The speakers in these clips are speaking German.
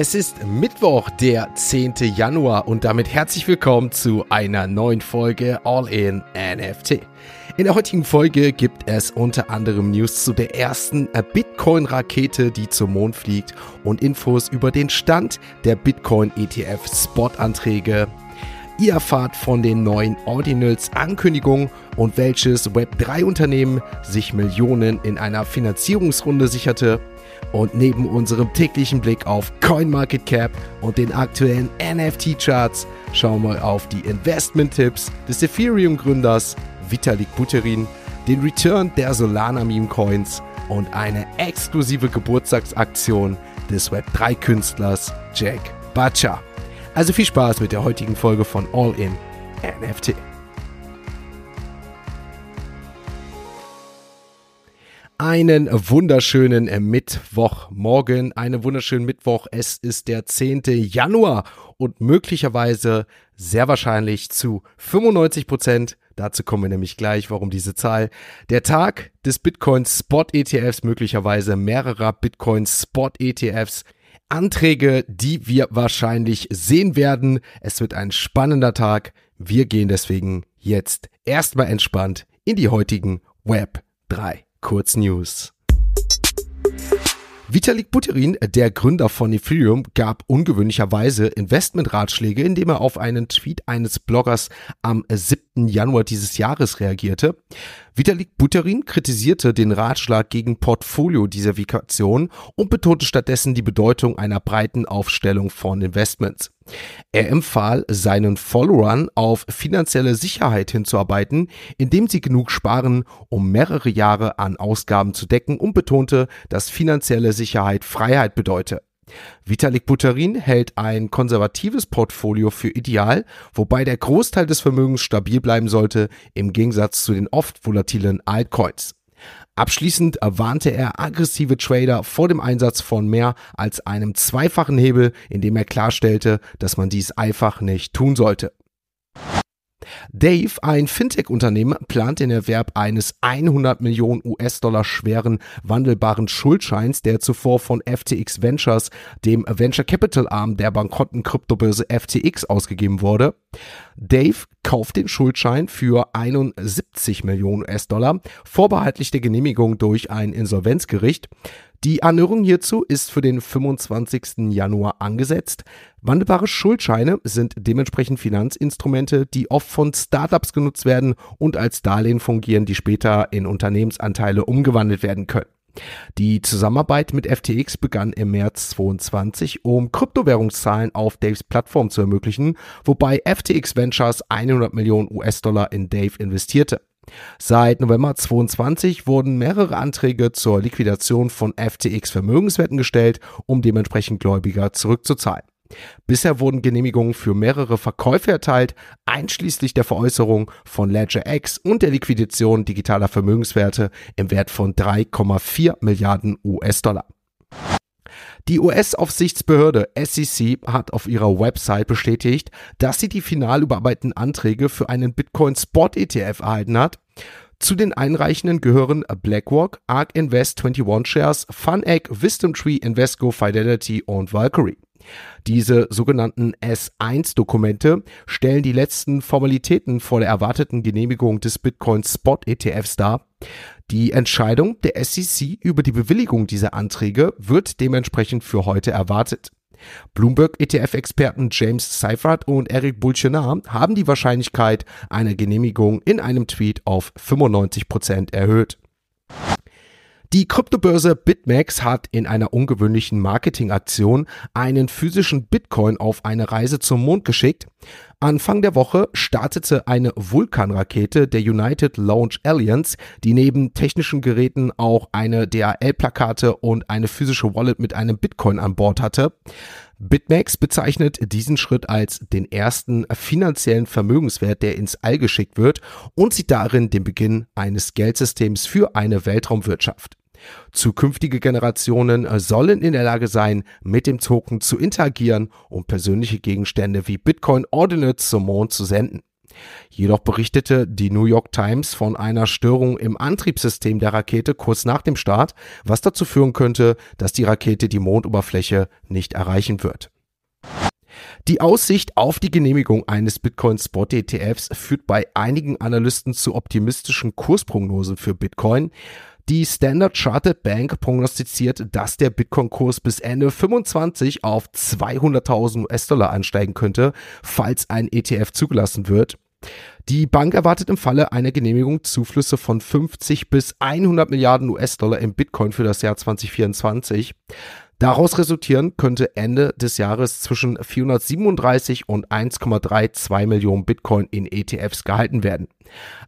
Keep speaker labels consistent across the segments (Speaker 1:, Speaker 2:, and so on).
Speaker 1: Es ist Mittwoch, der 10. Januar und damit herzlich willkommen zu einer neuen Folge All in NFT. In der heutigen Folge gibt es unter anderem News zu der ersten Bitcoin-Rakete, die zum Mond fliegt und Infos über den Stand der Bitcoin-ETF-Spot-Anträge. Ihr erfahrt von den neuen Ordinals-Ankündigungen und welches Web3-Unternehmen sich Millionen in einer Finanzierungsrunde sicherte. Und neben unserem täglichen Blick auf CoinMarketCap und den aktuellen NFT-Charts schauen wir auf die Investment-Tipps des Ethereum-Gründers Vitalik Buterin, den Return der Solana-Meme-Coins und eine exklusive Geburtstagsaktion des Web3-Künstlers Jack Butcher. Also viel Spaß mit der heutigen Folge von All In NFT. Einen wunderschönen Mittwochmorgen, einen wunderschönen Mittwoch. Es ist der 10. Januar und möglicherweise sehr wahrscheinlich zu 95 Prozent, dazu kommen wir nämlich gleich, warum diese Zahl, der Tag des Bitcoin Spot ETFs, möglicherweise mehrerer Bitcoin Spot ETFs. Anträge, die wir wahrscheinlich sehen werden. Es wird ein spannender Tag. Wir gehen deswegen jetzt erstmal entspannt in die heutigen Web 3. Kurznews. Vitalik Buterin, der Gründer von Ethereum, gab ungewöhnlicherweise Investmentratschläge, indem er auf einen Tweet eines Bloggers am 7. Januar dieses Jahres reagierte. Vitalik Buterin kritisierte den Ratschlag gegen Portfolio-Diversifikation und betonte stattdessen die Bedeutung einer breiten Aufstellung von Investments. Er empfahl seinen Followern auf finanzielle Sicherheit hinzuarbeiten, indem sie genug sparen, um mehrere Jahre an Ausgaben zu decken und betonte, dass finanzielle Sicherheit Freiheit bedeute. Vitalik Buterin hält ein konservatives Portfolio für ideal, wobei der Großteil des Vermögens stabil bleiben sollte, im Gegensatz zu den oft volatilen Altcoins. Abschließend warnte er aggressive Trader vor dem Einsatz von mehr als einem zweifachen Hebel, indem er klarstellte, dass man dies einfach nicht tun sollte. Dave, ein Fintech-Unternehmen, plant den Erwerb eines 100 Millionen US-Dollar schweren wandelbaren Schuldscheins, der zuvor von FTX Ventures, dem Venture Capital Arm der bankrotten Kryptobörse FTX, ausgegeben wurde. Dave kauft den Schuldschein für 71 Millionen US-Dollar, vorbehaltlich der Genehmigung durch ein Insolvenzgericht. Die Anhörung hierzu ist für den 25. Januar angesetzt. Wandelbare Schuldscheine sind dementsprechend Finanzinstrumente, die oft von Startups genutzt werden und als Darlehen fungieren, die später in Unternehmensanteile umgewandelt werden können. Die Zusammenarbeit mit FTX begann im März 2022, um Kryptowährungszahlen auf Daves Plattform zu ermöglichen, wobei FTX Ventures 100 Millionen US-Dollar in Dave investierte. Seit November 22 wurden mehrere Anträge zur Liquidation von FTX Vermögenswerten gestellt, um dementsprechend Gläubiger zurückzuzahlen. Bisher wurden Genehmigungen für mehrere Verkäufe erteilt, einschließlich der Veräußerung von Ledger X und der Liquidation digitaler Vermögenswerte im Wert von 3,4 Milliarden US-Dollar. Die US-Aufsichtsbehörde SEC hat auf ihrer Website bestätigt, dass sie die final überarbeiteten Anträge für einen Bitcoin Spot ETF erhalten hat. Zu den Einreichenden gehören BlackRock, ARK Invest 21 Shares, FunEgg, Wisdom Tree, Invesco, Fidelity und Valkyrie. Diese sogenannten S1-Dokumente stellen die letzten Formalitäten vor der erwarteten Genehmigung des Bitcoin Spot ETFs dar. Die Entscheidung der SEC über die Bewilligung dieser Anträge wird dementsprechend für heute erwartet. Bloomberg ETF-Experten James Seifert und Eric Bulchenar haben die Wahrscheinlichkeit einer Genehmigung in einem Tweet auf 95% erhöht. Die Kryptobörse BitMEX hat in einer ungewöhnlichen Marketingaktion einen physischen Bitcoin auf eine Reise zum Mond geschickt. Anfang der Woche startete eine Vulkanrakete der United Launch Alliance, die neben technischen Geräten auch eine DHL-Plakate und eine physische Wallet mit einem Bitcoin an Bord hatte. BitMEX bezeichnet diesen Schritt als den ersten finanziellen Vermögenswert, der ins All geschickt wird und sieht darin den Beginn eines Geldsystems für eine Weltraumwirtschaft. Zukünftige Generationen äh, sollen in der Lage sein, mit dem Token zu interagieren und persönliche Gegenstände wie Bitcoin Ordinate zum Mond zu senden. Jedoch berichtete die New York Times von einer Störung im Antriebssystem der Rakete kurz nach dem Start, was dazu führen könnte, dass die Rakete die Mondoberfläche nicht erreichen wird. Die Aussicht auf die Genehmigung eines Bitcoin Spot ETFs führt bei einigen Analysten zu optimistischen Kursprognosen für Bitcoin. Die Standard Chartered Bank prognostiziert, dass der Bitcoin-Kurs bis Ende 25 auf 200.000 US-Dollar ansteigen könnte, falls ein ETF zugelassen wird. Die Bank erwartet im Falle einer Genehmigung Zuflüsse von 50 bis 100 Milliarden US-Dollar im Bitcoin für das Jahr 2024. Daraus resultieren könnte Ende des Jahres zwischen 437 und 1,32 Millionen Bitcoin in ETFs gehalten werden.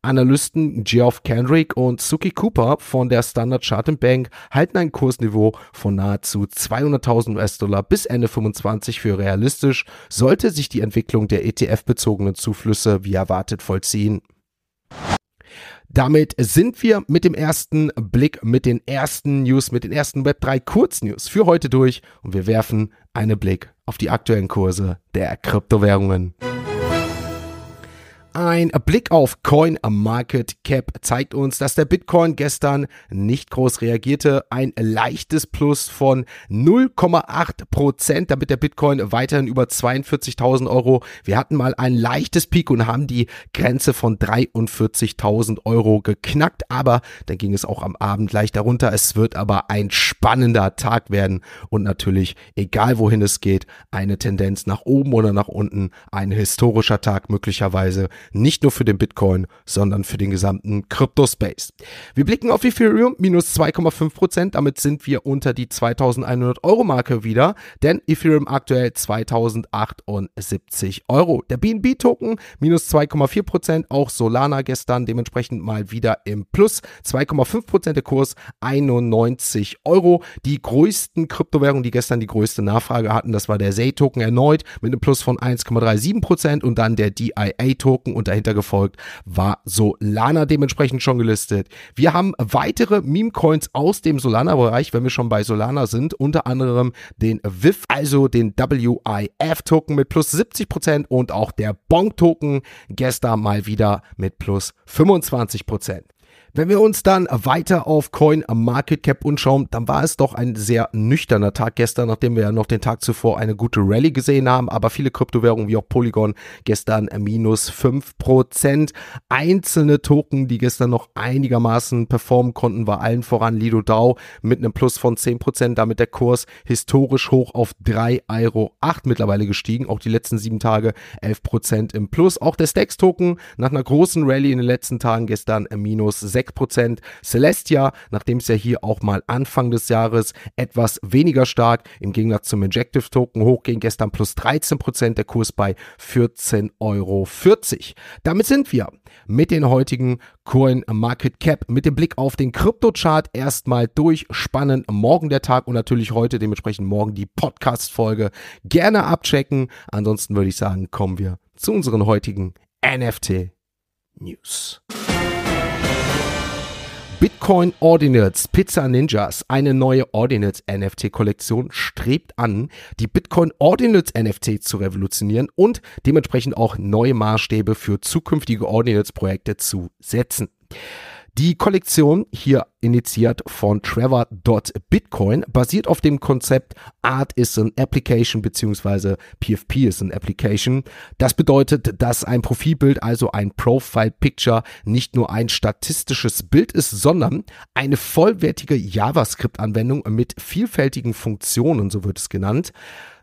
Speaker 1: Analysten Geoff Kendrick und Suki Cooper von der Standard Chartered Bank halten ein Kursniveau von nahezu 200.000 US-Dollar bis Ende 25 für realistisch, sollte sich die Entwicklung der ETF-bezogenen Zuflüsse wie erwartet vollziehen. Damit sind wir mit dem ersten Blick, mit den ersten News, mit den ersten Web3 Kurznews für heute durch und wir werfen einen Blick auf die aktuellen Kurse der Kryptowährungen. Ein Blick auf Coin Market Cap zeigt uns, dass der Bitcoin gestern nicht groß reagierte. Ein leichtes Plus von 0,8 Prozent, damit der Bitcoin weiterhin über 42.000 Euro. Wir hatten mal ein leichtes Peak und haben die Grenze von 43.000 Euro geknackt, aber dann ging es auch am Abend leicht darunter. Es wird aber ein spannender Tag werden und natürlich, egal wohin es geht, eine Tendenz nach oben oder nach unten, ein historischer Tag möglicherweise nicht nur für den Bitcoin, sondern für den gesamten Crypto-Space. Wir blicken auf Ethereum, minus 2,5%, Prozent. damit sind wir unter die 2100 Euro Marke wieder, denn Ethereum aktuell 2078 Euro. Der BNB-Token, minus 2,4%, Prozent. auch Solana gestern dementsprechend mal wieder im Plus, 2,5 Prozent der Kurs, 91 Euro. Die größten Kryptowährungen, die gestern die größte Nachfrage hatten, das war der Zay-Token erneut mit einem Plus von 1,37 Prozent und dann der DIA-Token und dahinter gefolgt war Solana dementsprechend schon gelistet. Wir haben weitere Meme-Coins aus dem Solana-Bereich, wenn wir schon bei Solana sind, unter anderem den WIF, also den WIF-Token mit plus 70% und auch der Bonk-Token gestern mal wieder mit plus 25%. Wenn wir uns dann weiter auf Coin Market Cap umschauen, dann war es doch ein sehr nüchterner Tag gestern, nachdem wir ja noch den Tag zuvor eine gute Rallye gesehen haben, aber viele Kryptowährungen wie auch Polygon gestern minus 5%. Einzelne Token, die gestern noch einigermaßen performen konnten, war allen voran Lido DAO mit einem Plus von 10%, damit der Kurs historisch hoch auf 3,08 Euro mittlerweile gestiegen, auch die letzten sieben Tage 11% im Plus. Auch der Stacks Token nach einer großen Rallye in den letzten Tagen gestern minus 6 Prozent. Celestia, nachdem es ja hier auch mal Anfang des Jahres etwas weniger stark im Gegensatz zum Injective Token hochging, gestern plus 13 Prozent, der Kurs bei 14,40 Euro. Damit sind wir mit den heutigen Coin Market Cap mit dem Blick auf den Kryptochart erstmal durch. Spannend. Morgen der Tag und natürlich heute dementsprechend morgen die Podcast-Folge. Gerne abchecken. Ansonsten würde ich sagen, kommen wir zu unseren heutigen NFT News. Bitcoin Ordinals Pizza Ninjas, eine neue Ordinals NFT Kollektion, strebt an, die Bitcoin Ordinals NFT zu revolutionieren und dementsprechend auch neue Maßstäbe für zukünftige Ordinals Projekte zu setzen. Die Kollektion, hier initiiert von Trevor.bitcoin, basiert auf dem Konzept Art is an Application bzw. PFP is an Application. Das bedeutet, dass ein Profilbild, also ein Profile Picture, nicht nur ein statistisches Bild ist, sondern eine vollwertige JavaScript-Anwendung mit vielfältigen Funktionen, so wird es genannt.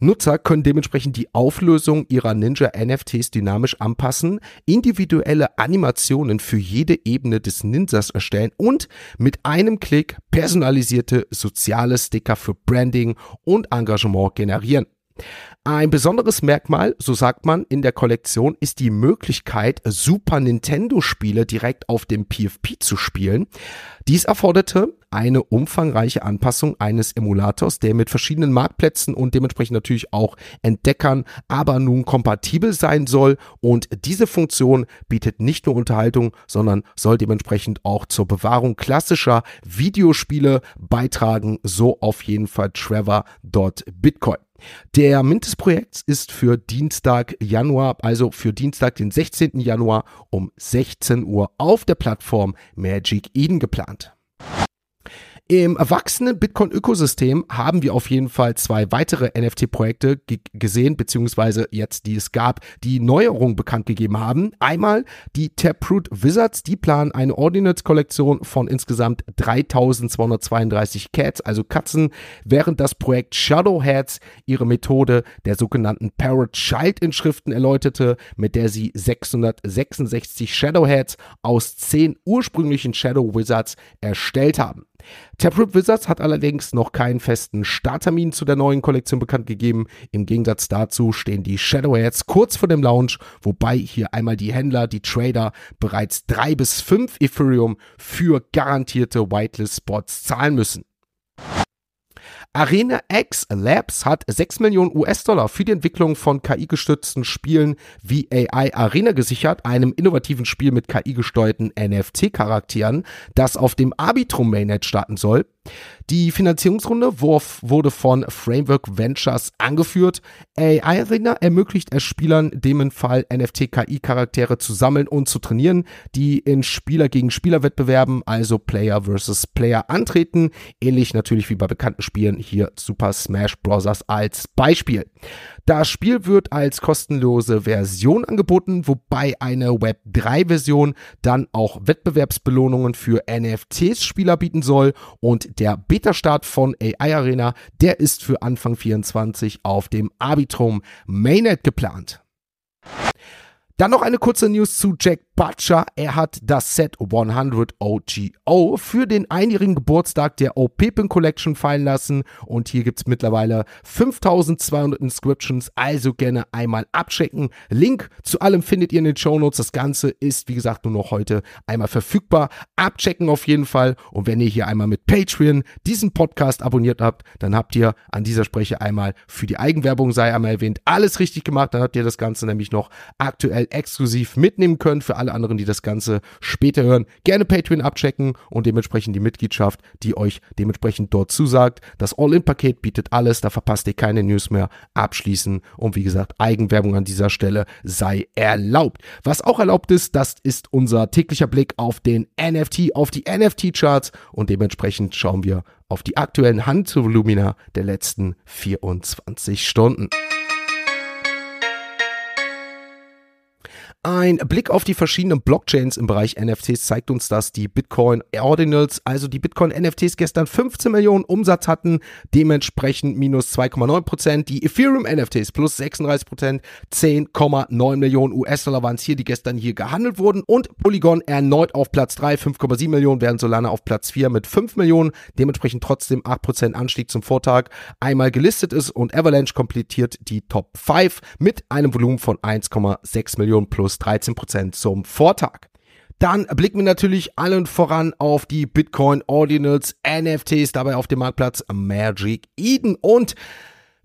Speaker 1: Nutzer können dementsprechend die Auflösung ihrer Ninja NFTs dynamisch anpassen, individuelle Animationen für jede Ebene des Ninjas erstellen und mit einem Klick personalisierte soziale Sticker für Branding und Engagement generieren. Ein besonderes Merkmal, so sagt man, in der Kollektion ist die Möglichkeit, Super Nintendo-Spiele direkt auf dem PFP zu spielen. Dies erforderte eine umfangreiche Anpassung eines Emulators, der mit verschiedenen Marktplätzen und dementsprechend natürlich auch Entdeckern aber nun kompatibel sein soll. Und diese Funktion bietet nicht nur Unterhaltung, sondern soll dementsprechend auch zur Bewahrung klassischer Videospiele beitragen. So auf jeden Fall Trevor.bitcoin. Der Mint des Projekts ist für Dienstag Januar, also für Dienstag, den 16. Januar um 16 Uhr auf der Plattform Magic Eden geplant. Im erwachsenen Bitcoin-Ökosystem haben wir auf jeden Fall zwei weitere NFT-Projekte gesehen, beziehungsweise jetzt, die es gab, die Neuerungen bekannt gegeben haben. Einmal die Taproot Wizards, die planen eine Ordinance-Kollektion von insgesamt 3232 Cats, also Katzen, während das Projekt Shadowheads ihre Methode der sogenannten Parrot Child-Inschriften erläuterte, mit der sie 666 Shadowheads aus 10 ursprünglichen Shadow Wizards erstellt haben. Taproot Wizards hat allerdings noch keinen festen Starttermin zu der neuen Kollektion bekannt gegeben. Im Gegensatz dazu stehen die Shadowheads kurz vor dem Launch, wobei hier einmal die Händler, die Trader bereits drei bis fünf Ethereum für garantierte Whitelist-Spots zahlen müssen. Arena X Labs hat 6 Millionen US-Dollar für die Entwicklung von KI-gestützten Spielen wie AI Arena gesichert, einem innovativen Spiel mit KI-gesteuerten NFT-Charakteren, das auf dem Arbitrum Mainnet starten soll. Die Finanzierungsrunde wurde von Framework Ventures angeführt. AI Arena ermöglicht es Spielern, dem im Fall NFT-KI-Charaktere zu sammeln und zu trainieren, die in Spieler gegen Spieler Wettbewerben, also Player versus Player, antreten. Ähnlich natürlich wie bei bekannten Spielen hier Super Smash Bros. als Beispiel. Das Spiel wird als kostenlose Version angeboten, wobei eine Web 3 Version dann auch Wettbewerbsbelohnungen für NFTs Spieler bieten soll und der Beta-Start von AI Arena, der ist für Anfang 24 auf dem Arbitrum Mainnet geplant. Dann noch eine kurze News zu Jack Butcher. Er hat das Set 100 OGO für den einjährigen Geburtstag der O-Pepin Collection fallen lassen. Und hier gibt es mittlerweile 5200 Inscriptions, also gerne einmal abchecken. Link zu allem findet ihr in den Show Notes. Das Ganze ist, wie gesagt, nur noch heute einmal verfügbar. Abchecken auf jeden Fall. Und wenn ihr hier einmal mit Patreon diesen Podcast abonniert habt, dann habt ihr an dieser Spreche einmal für die Eigenwerbung sei einmal erwähnt, alles richtig gemacht. Dann habt ihr das Ganze nämlich noch aktuell exklusiv mitnehmen können für alle anderen, die das Ganze später hören. Gerne Patreon abchecken und dementsprechend die Mitgliedschaft, die euch dementsprechend dort zusagt. Das All-In-Paket bietet alles, da verpasst ihr keine News mehr. Abschließen und wie gesagt, Eigenwerbung an dieser Stelle sei erlaubt. Was auch erlaubt ist, das ist unser täglicher Blick auf den NFT, auf die NFT-Charts und dementsprechend schauen wir auf die aktuellen Handvolumina der letzten 24 Stunden. Ein Blick auf die verschiedenen Blockchains im Bereich NFTs zeigt uns, dass die Bitcoin Ordinals, also die Bitcoin NFTs gestern 15 Millionen Umsatz hatten, dementsprechend minus 2,9 Prozent. Die Ethereum NFTs plus 36 Prozent, 10,9 Millionen US-Dollar waren es hier, die gestern hier gehandelt wurden. Und Polygon erneut auf Platz 3, 5,7 Millionen, während Solana auf Platz 4 mit 5 Millionen, dementsprechend trotzdem 8 Prozent Anstieg zum Vortag einmal gelistet ist und Avalanche komplettiert die Top 5 mit einem Volumen von 1,6 Millionen plus plus 13% zum Vortag. Dann blicken wir natürlich allen voran auf die Bitcoin Ordinals NFTs, dabei auf dem Marktplatz Magic Eden und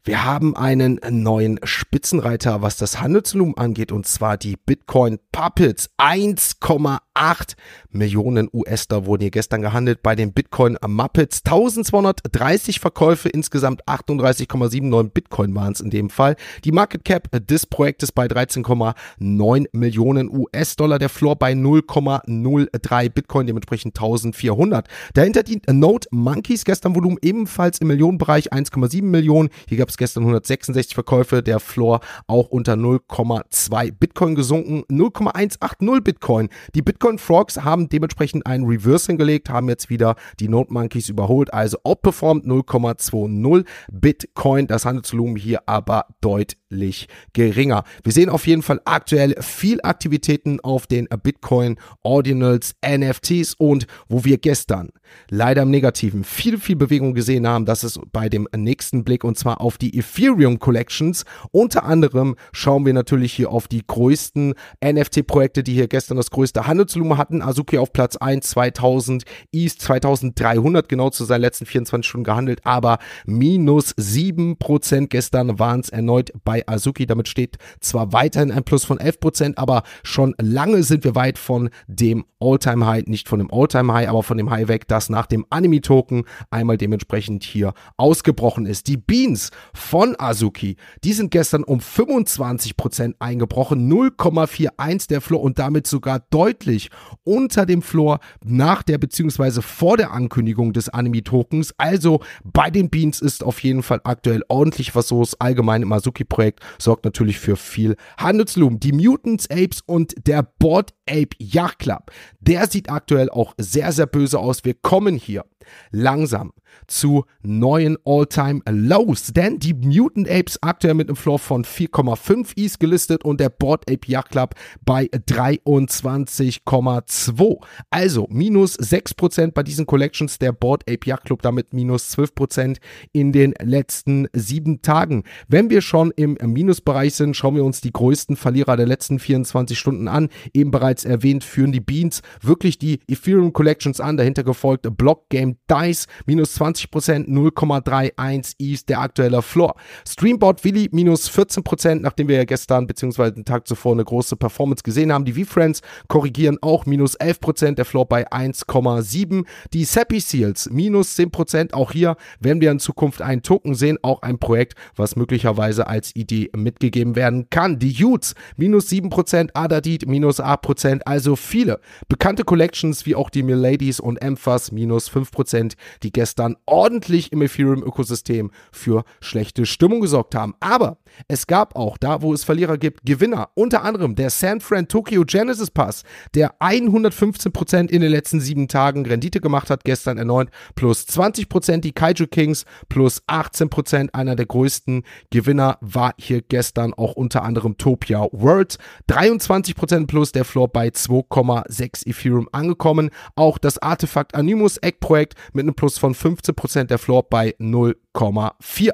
Speaker 1: wir haben einen neuen Spitzenreiter, was das Handelsvolumen angeht, und zwar die Bitcoin Puppets. 1,8 Millionen US-Dollar wurden hier gestern gehandelt bei den Bitcoin Muppets. 1230 Verkäufe, insgesamt 38,79 Bitcoin waren es in dem Fall. Die Market Cap des Projektes bei 13,9 Millionen US-Dollar. Der Floor bei 0,03 Bitcoin, dementsprechend 1400. Dahinter die Note Monkeys, gestern Volumen ebenfalls im Millionenbereich, 1,7 Millionen. Hier gab es gestern 166 Verkäufe, der Floor auch unter 0,2 Bitcoin gesunken, 0,180 Bitcoin. Die Bitcoin Frogs haben dementsprechend einen Reverse hingelegt, haben jetzt wieder die Note Monkeys überholt, also outperformed 0,20 Bitcoin. Das Handelsvolumen hier aber deutlich geringer. Wir sehen auf jeden Fall aktuell viel Aktivitäten auf den Bitcoin Ordinals, NFTs und wo wir gestern leider im Negativen viel, viel Bewegung gesehen haben, das ist bei dem nächsten Blick und zwar auf die die Ethereum Collections. Unter anderem schauen wir natürlich hier auf die größten NFT-Projekte, die hier gestern das größte Handelsvolumen hatten. Azuki auf Platz 1, 2000, East 2300 genau zu seinen letzten 24 Stunden gehandelt, aber minus 7% gestern waren es erneut bei Azuki. Damit steht zwar weiterhin ein Plus von 11%, aber schon lange sind wir weit von dem All-Time High, nicht von dem All-Time High, aber von dem High weg, das nach dem Anime-Token einmal dementsprechend hier ausgebrochen ist. Die Beans von Azuki. Die sind gestern um 25% eingebrochen, 0,41 der Floor und damit sogar deutlich unter dem Floor nach der bzw. vor der Ankündigung des Anime-Tokens. Also bei den Beans ist auf jeden Fall aktuell ordentlich was los. Allgemein im Azuki-Projekt sorgt natürlich für viel Handelslumen. Die Mutants Apes und der Board Ape Yacht Club, der sieht aktuell auch sehr, sehr böse aus. Wir kommen hier langsam zu neuen All-Time-Lows. Denn die Mutant Apes aktuell mit einem Floor von 4,5 Is gelistet und der Board Ape Yacht Club bei 23,2. Also minus 6% bei diesen Collections. Der Board Ape Yacht Club damit minus 12% in den letzten sieben Tagen. Wenn wir schon im Minusbereich sind, schauen wir uns die größten Verlierer der letzten 24 Stunden an. Eben bereits erwähnt, führen die Beans wirklich die Ethereum Collections an. Dahinter gefolgt Block Game Dice minus 20%, 0,31 ist der aktuelle Floor. Streamboard Willy minus 14%, nachdem wir ja gestern bzw. den Tag zuvor eine große Performance gesehen haben. Die V-Friends korrigieren auch minus 11%, der Floor bei 1,7. Die Sappy Seals minus 10%, auch hier werden wir in Zukunft einen Token sehen, auch ein Projekt, was möglicherweise als Idee mitgegeben werden kann. Die Utes minus 7%, Adadit minus 8%, also viele bekannte Collections wie auch die Miladies und Emphas minus 5%, die gestern ordentlich im Ethereum-Ökosystem für schlechte Stimmung gesorgt haben. Aber es gab auch da, wo es Verlierer gibt, Gewinner. Unter anderem der San Fran Tokyo Genesis Pass, der 115% in den letzten sieben Tagen Rendite gemacht hat, gestern erneut plus 20%. Die Kaiju Kings plus 18%. Einer der größten Gewinner war hier gestern auch unter anderem Topia World. 23% plus der Floor bei 2,6 Ethereum angekommen. Auch das Artefakt Animus Egg Projekt mit einem Plus von 15% der Floor bei 0 5,4.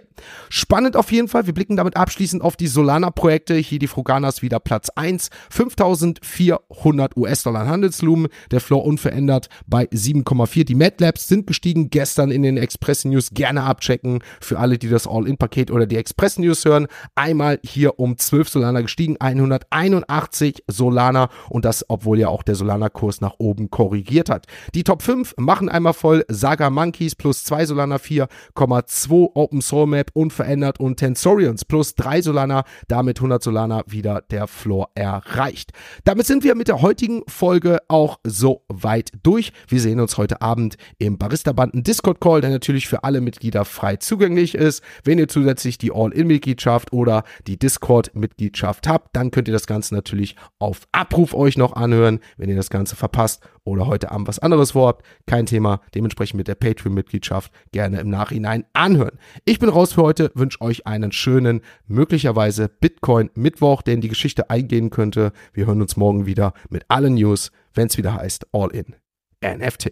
Speaker 1: Spannend auf jeden Fall. Wir blicken damit abschließend auf die Solana-Projekte. Hier die Fruganas wieder Platz 1. 5400 US-Dollar Handelslumen. Der Floor unverändert bei 7,4. Die MadLabs sind gestiegen gestern in den Express News. Gerne abchecken für alle, die das All-In-Paket oder die Express News hören. Einmal hier um 12 Solana gestiegen. 181 Solana und das, obwohl ja auch der Solana-Kurs nach oben korrigiert hat. Die Top 5 machen einmal voll. Saga Monkeys plus 2 Solana 4,2 2 Open Soul Map unverändert und Tensorians plus 3 Solana, damit 100 Solana wieder der Floor erreicht. Damit sind wir mit der heutigen Folge auch so weit durch. Wir sehen uns heute Abend im Barista-Banden Discord-Call, der natürlich für alle Mitglieder frei zugänglich ist. Wenn ihr zusätzlich die All-In-Mitgliedschaft oder die Discord-Mitgliedschaft habt, dann könnt ihr das Ganze natürlich auf Abruf euch noch anhören, wenn ihr das Ganze verpasst oder heute Abend was anderes vorhabt. Kein Thema. Dementsprechend mit der Patreon-Mitgliedschaft gerne im Nachhinein anhören. Ich bin raus für heute, wünsche euch einen schönen, möglicherweise Bitcoin-Mittwoch, der in die Geschichte eingehen könnte. Wir hören uns morgen wieder mit allen News, wenn es wieder heißt All in NFT.